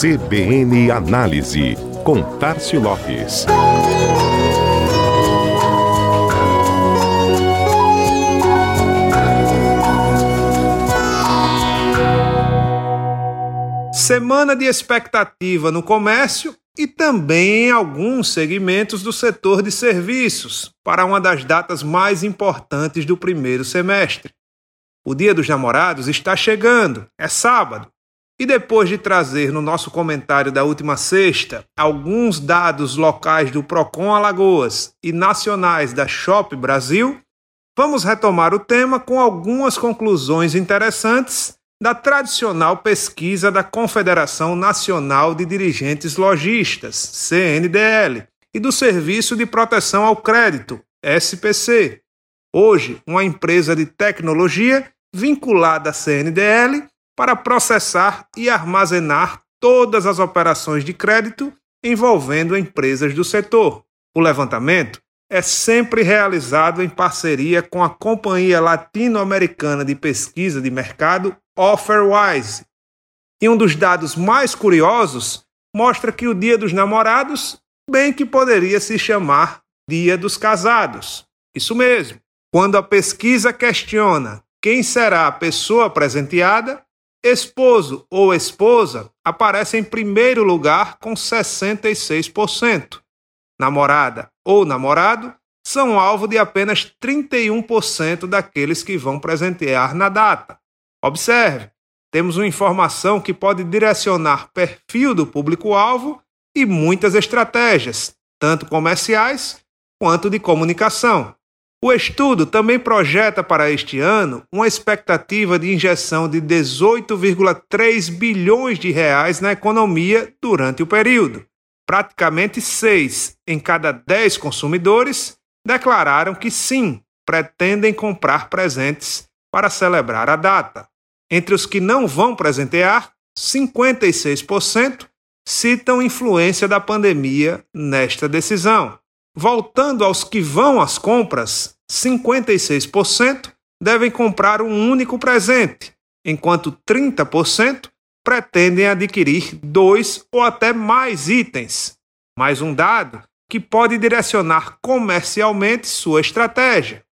CBN Análise, com Tarcio Lopes. Semana de expectativa no comércio e também em alguns segmentos do setor de serviços, para uma das datas mais importantes do primeiro semestre. O Dia dos Namorados está chegando, é sábado. E depois de trazer no nosso comentário da última sexta alguns dados locais do Procon Alagoas e nacionais da Shop Brasil, vamos retomar o tema com algumas conclusões interessantes da tradicional pesquisa da Confederação Nacional de Dirigentes Logistas, CNDL, e do Serviço de Proteção ao Crédito, SPC. Hoje, uma empresa de tecnologia vinculada à CNDL para processar e armazenar todas as operações de crédito envolvendo empresas do setor. O levantamento é sempre realizado em parceria com a Companhia Latino-Americana de Pesquisa de Mercado, Offerwise. E um dos dados mais curiosos mostra que o Dia dos Namorados bem que poderia se chamar Dia dos Casados. Isso mesmo. Quando a pesquisa questiona quem será a pessoa presenteada, esposo ou esposa aparece em primeiro lugar com 66% namorada ou namorado são alvo de apenas 31% daqueles que vão presentear na data. Observe, temos uma informação que pode direcionar perfil do público-alvo e muitas estratégias, tanto comerciais quanto de comunicação. O estudo também projeta para este ano uma expectativa de injeção de 18,3 bilhões de reais na economia durante o período praticamente seis em cada dez consumidores declararam que sim, pretendem comprar presentes para celebrar a data. Entre os que não vão presentear, 56% citam influência da pandemia nesta decisão. Voltando aos que vão às compras, 56% devem comprar um único presente, enquanto 30% pretendem adquirir dois ou até mais itens. Mais um dado que pode direcionar comercialmente sua estratégia.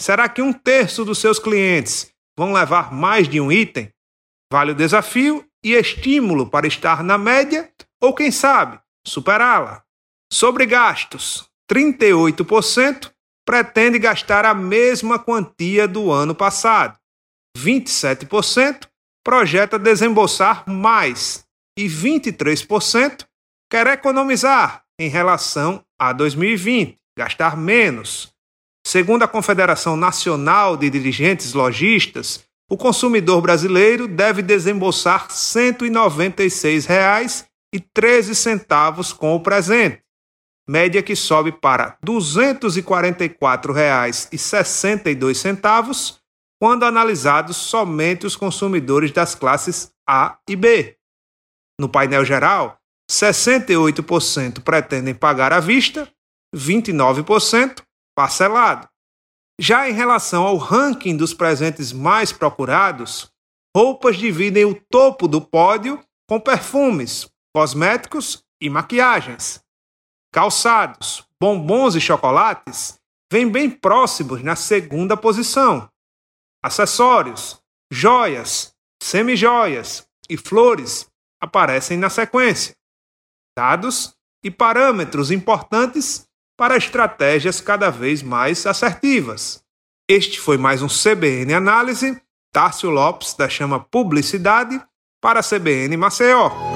Será que um terço dos seus clientes vão levar mais de um item? Vale o desafio e estímulo para estar na média ou, quem sabe, superá-la. Sobre gastos, 38% pretende gastar a mesma quantia do ano passado. 27% projeta desembolsar mais e 23% quer economizar em relação a 2020, gastar menos. Segundo a Confederação Nacional de Dirigentes Logistas, o consumidor brasileiro deve desembolsar R$ 196,13 com o presente, média que sobe para R$ 244,62 quando analisados somente os consumidores das classes A e B. No painel geral, 68% pretendem pagar à vista, 29% parcelado. Já em relação ao ranking dos presentes mais procurados, roupas dividem o topo do pódio com perfumes, cosméticos e maquiagens. Calçados, bombons e chocolates vêm bem próximos na segunda posição, acessórios, joias, semijoias e flores aparecem na sequência. Dados e parâmetros importantes para estratégias cada vez mais assertivas. Este foi mais um CBN Análise. Tárcio Lopes, da Chama Publicidade, para a CBN Maceió.